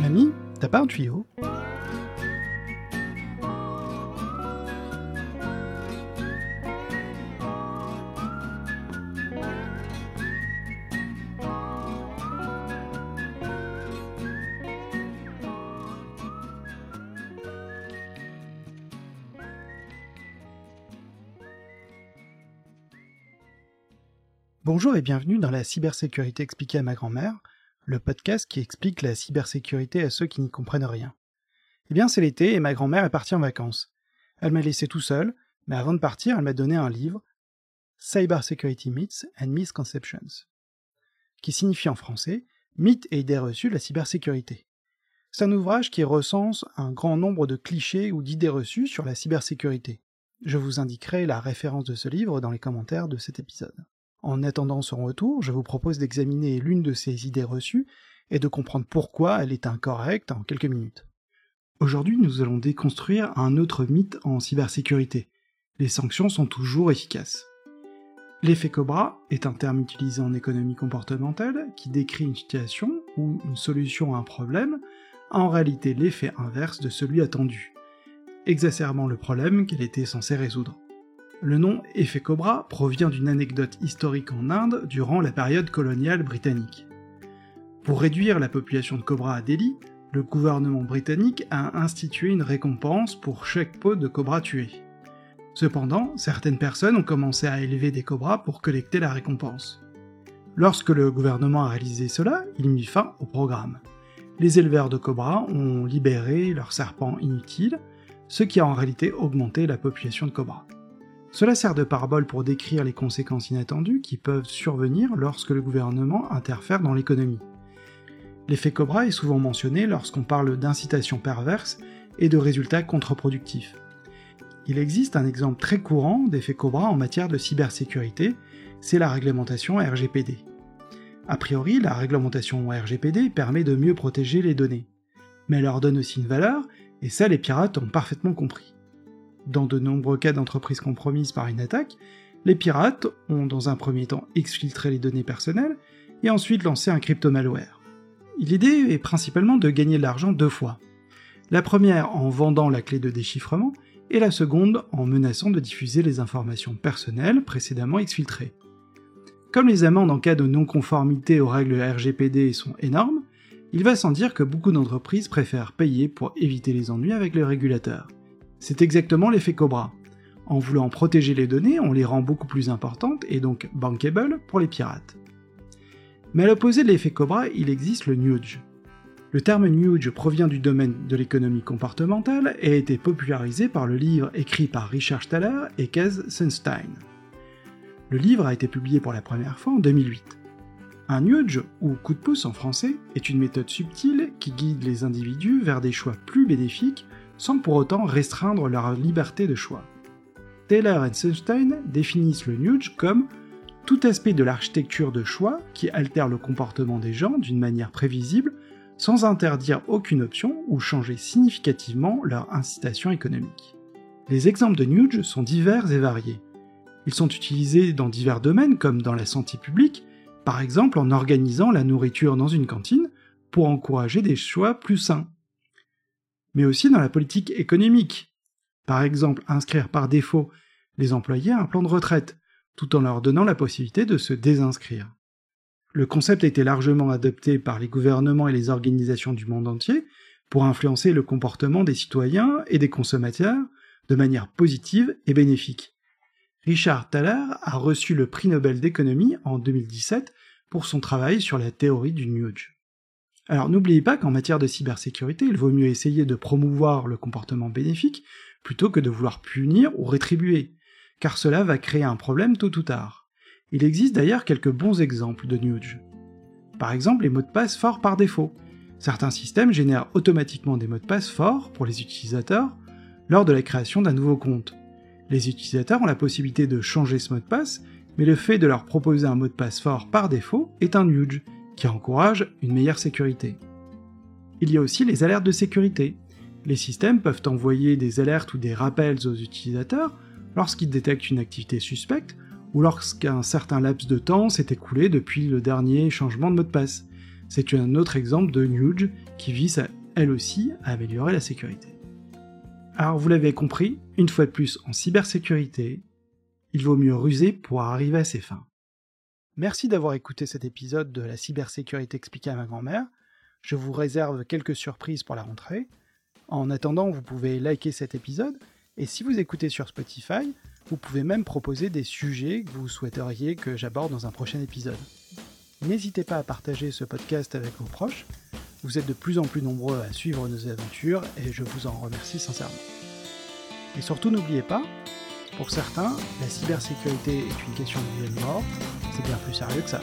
Mamie, t'as pas un tuyau? Bonjour et bienvenue dans la cybersécurité expliquée à ma grand-mère, le podcast qui explique la cybersécurité à ceux qui n'y comprennent rien. Eh bien, c'est l'été et ma grand-mère est partie en vacances. Elle m'a laissé tout seul, mais avant de partir, elle m'a donné un livre, Cybersecurity Myths and Misconceptions, qui signifie en français Mythes et idées reçues de la cybersécurité. C'est un ouvrage qui recense un grand nombre de clichés ou d'idées reçues sur la cybersécurité. Je vous indiquerai la référence de ce livre dans les commentaires de cet épisode. En attendant son retour, je vous propose d'examiner l'une de ces idées reçues et de comprendre pourquoi elle est incorrecte en quelques minutes. Aujourd'hui, nous allons déconstruire un autre mythe en cybersécurité. Les sanctions sont toujours efficaces. L'effet Cobra est un terme utilisé en économie comportementale qui décrit une situation ou une solution à un problème, en réalité l'effet inverse de celui attendu, exacerbant le problème qu'elle était censée résoudre. Le nom effet Cobra provient d'une anecdote historique en Inde durant la période coloniale britannique. Pour réduire la population de cobras à Delhi, le gouvernement britannique a institué une récompense pour chaque peau de cobra tué. Cependant, certaines personnes ont commencé à élever des cobras pour collecter la récompense. Lorsque le gouvernement a réalisé cela, il mit fin au programme. Les éleveurs de cobras ont libéré leurs serpents inutiles, ce qui a en réalité augmenté la population de cobras. Cela sert de parabole pour décrire les conséquences inattendues qui peuvent survenir lorsque le gouvernement interfère dans l'économie. L'effet Cobra est souvent mentionné lorsqu'on parle d'incitation perverse et de résultats contre-productifs. Il existe un exemple très courant d'effet Cobra en matière de cybersécurité, c'est la réglementation RGPD. A priori, la réglementation RGPD permet de mieux protéger les données, mais elle leur donne aussi une valeur, et ça les pirates ont parfaitement compris. Dans de nombreux cas d'entreprises compromises par une attaque, les pirates ont dans un premier temps exfiltré les données personnelles et ensuite lancé un crypto-malware. L'idée est principalement de gagner de l'argent deux fois. La première en vendant la clé de déchiffrement et la seconde en menaçant de diffuser les informations personnelles précédemment exfiltrées. Comme les amendes en cas de non-conformité aux règles RGPD sont énormes, il va sans dire que beaucoup d'entreprises préfèrent payer pour éviter les ennuis avec le régulateur. C'est exactement l'effet Cobra. En voulant protéger les données, on les rend beaucoup plus importantes et donc bankable pour les pirates. Mais à l'opposé de l'effet Cobra, il existe le nudge. Le terme nudge provient du domaine de l'économie comportementale et a été popularisé par le livre écrit par Richard Thaler et Kaz Sunstein. Le livre a été publié pour la première fois en 2008. Un nudge, ou coup de pouce en français, est une méthode subtile qui guide les individus vers des choix plus bénéfiques sans pour autant restreindre leur liberté de choix. Taylor et Sunstein définissent le nudge comme tout aspect de l'architecture de choix qui altère le comportement des gens d'une manière prévisible sans interdire aucune option ou changer significativement leur incitation économique. Les exemples de nudge sont divers et variés. Ils sont utilisés dans divers domaines comme dans la santé publique, par exemple en organisant la nourriture dans une cantine pour encourager des choix plus sains mais aussi dans la politique économique. Par exemple, inscrire par défaut les employés à un plan de retraite, tout en leur donnant la possibilité de se désinscrire. Le concept a été largement adopté par les gouvernements et les organisations du monde entier pour influencer le comportement des citoyens et des consommateurs de manière positive et bénéfique. Richard Thaler a reçu le prix Nobel d'économie en 2017 pour son travail sur la théorie du nudge. Alors n'oubliez pas qu'en matière de cybersécurité, il vaut mieux essayer de promouvoir le comportement bénéfique plutôt que de vouloir punir ou rétribuer, car cela va créer un problème tôt ou tard. Il existe d'ailleurs quelques bons exemples de nudge. Par exemple les mots de passe forts par défaut. Certains systèmes génèrent automatiquement des mots de passe forts pour les utilisateurs lors de la création d'un nouveau compte. Les utilisateurs ont la possibilité de changer ce mot de passe, mais le fait de leur proposer un mot de passe fort par défaut est un nudge, qui encourage une meilleure sécurité. Il y a aussi les alertes de sécurité. Les systèmes peuvent envoyer des alertes ou des rappels aux utilisateurs lorsqu'ils détectent une activité suspecte ou lorsqu'un certain laps de temps s'est écoulé depuis le dernier changement de mot de passe. C'est un autre exemple de Nuge qui vise elle aussi à améliorer la sécurité. Alors vous l'avez compris, une fois de plus en cybersécurité, il vaut mieux ruser pour arriver à ses fins. Merci d'avoir écouté cet épisode de la cybersécurité expliquée à ma grand-mère. Je vous réserve quelques surprises pour la rentrée. En attendant, vous pouvez liker cet épisode, et si vous écoutez sur Spotify, vous pouvez même proposer des sujets que vous souhaiteriez que j'aborde dans un prochain épisode. N'hésitez pas à partager ce podcast avec vos proches, vous êtes de plus en plus nombreux à suivre nos aventures et je vous en remercie sincèrement. Et surtout n'oubliez pas, pour certains, la cybersécurité est une question de vie et de mort, c'est bien plus sérieux que ça.